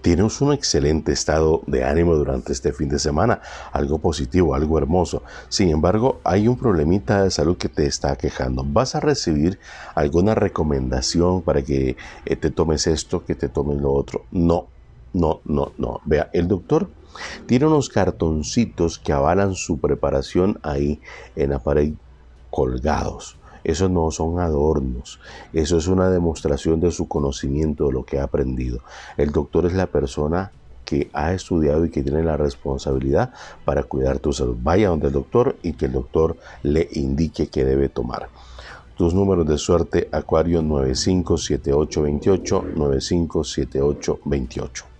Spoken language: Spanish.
Tienes un excelente estado de ánimo durante este fin de semana, algo positivo, algo hermoso. Sin embargo, hay un problemita de salud que te está quejando. Vas a recibir alguna recomendación para que eh, te tomes esto, que te tomes lo otro. No, no, no, no. Vea, el doctor tiene unos cartoncitos que avalan su preparación ahí en la colgados. Esos no son adornos, eso es una demostración de su conocimiento, de lo que ha aprendido. El doctor es la persona que ha estudiado y que tiene la responsabilidad para cuidar tu salud. Vaya donde el doctor y que el doctor le indique qué debe tomar. Tus números de suerte, Acuario 957828, 957828.